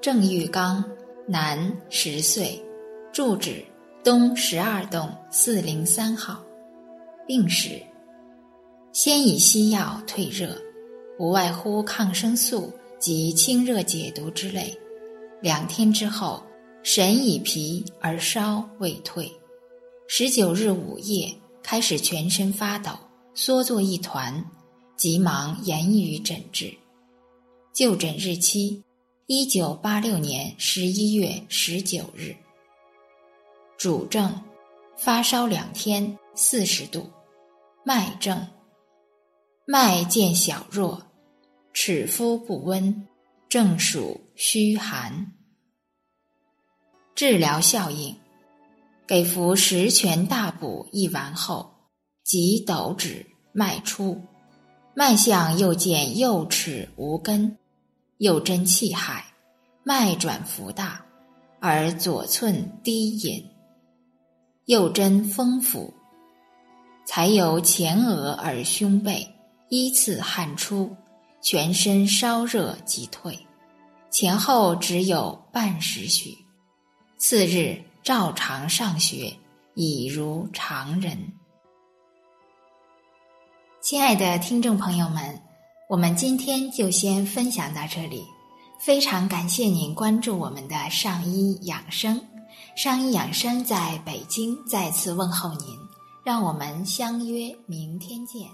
郑玉刚，男，十岁，住址东十二栋四零三号。病史：先以西药退热，无外乎抗生素及清热解毒之类。两天之后，神已疲而烧未退。十九日午夜开始全身发抖，缩作一团，急忙言于诊治。就诊日期。一九八六年十一月十九日，主症：发烧两天，四十度。脉症：脉见小弱，尺肤不温，正属虚寒。治疗效应：给服十全大补一丸后，即抖指脉出，脉象又见右齿无根。右针气海，脉转浮大，而左寸低隐；右针丰府，才由前额而胸背依次汗出，全身烧热即退，前后只有半时许。次日照常上学，已如常人。亲爱的听众朋友们。我们今天就先分享到这里，非常感谢您关注我们的上医养生。上医养生在北京再次问候您，让我们相约明天见。